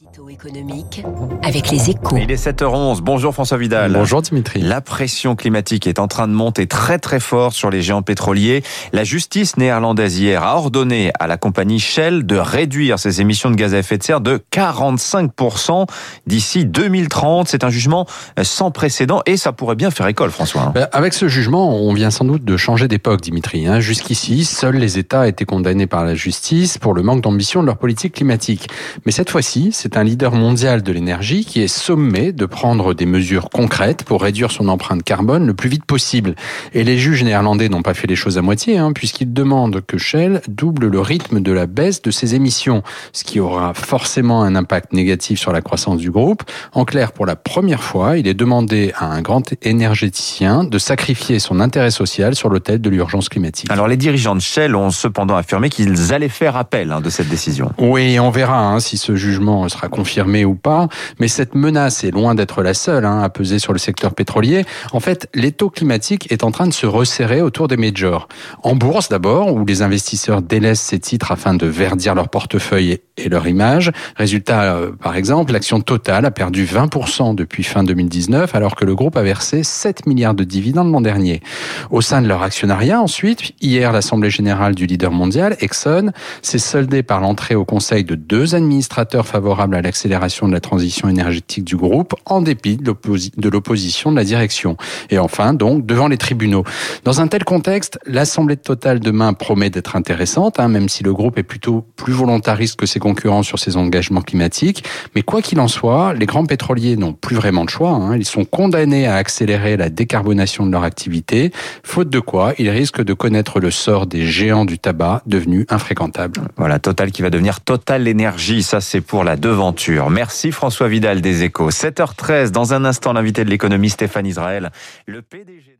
Édito économique avec les échos. Il est 7h11. Bonjour François Vidal. Bonjour Dimitri. La pression climatique est en train de monter très très fort sur les géants pétroliers. La justice néerlandaise hier a ordonné à la compagnie Shell de réduire ses émissions de gaz à effet de serre de 45% d'ici 2030. C'est un jugement sans précédent et ça pourrait bien faire école, François. Ben, avec ce jugement, on vient sans doute de changer d'époque, Dimitri. Hein. Jusqu'ici, seuls les États étaient condamnés par la justice pour le manque d'ambition de leur politique climatique. Mais cette fois-ci, c'est un leader mondial de l'énergie qui est sommé de prendre des mesures concrètes pour réduire son empreinte carbone le plus vite possible. Et les juges néerlandais n'ont pas fait les choses à moitié, hein, puisqu'ils demandent que Shell double le rythme de la baisse de ses émissions, ce qui aura forcément un impact négatif sur la croissance du groupe. En clair, pour la première fois, il est demandé à un grand énergéticien de sacrifier son intérêt social sur l'autel de l'urgence climatique. Alors les dirigeants de Shell ont cependant affirmé qu'ils allaient faire appel hein, de cette décision. Oui, on verra hein, si ce jugement sera confirmé ou pas, mais cette menace est loin d'être la seule hein, à peser sur le secteur pétrolier. En fait, l'étau climatique est en train de se resserrer autour des majors. En bourse d'abord, où les investisseurs délaissent ces titres afin de verdir leur portefeuille et leur image. Résultat, euh, par exemple, l'action Total a perdu 20% depuis fin 2019, alors que le groupe a versé 7 milliards de dividendes l'an dernier. Au sein de leur actionnariat, ensuite, hier, l'Assemblée générale du leader mondial, Exxon, s'est soldée par l'entrée au conseil de deux administrateurs favorables à l'accélération de la transition énergétique du groupe, en dépit de l'opposition de la direction. Et enfin, donc, devant les tribunaux. Dans un tel contexte, l'Assemblée de Total demain promet d'être intéressante, hein, même si le groupe est plutôt plus volontariste que ses concurrents sur ses engagements climatiques. Mais quoi qu'il en soit, les grands pétroliers n'ont plus vraiment de choix. Hein. Ils sont condamnés à accélérer la décarbonation de leur activité, faute de quoi ils risquent de connaître le sort des géants du tabac devenus infréquentables. Voilà, Total qui va devenir Total Énergie. Ça, c'est pour la Merci François Vidal des Échos. 7h13, dans un instant, l'invité de l'économie Stéphane Israël, le PDG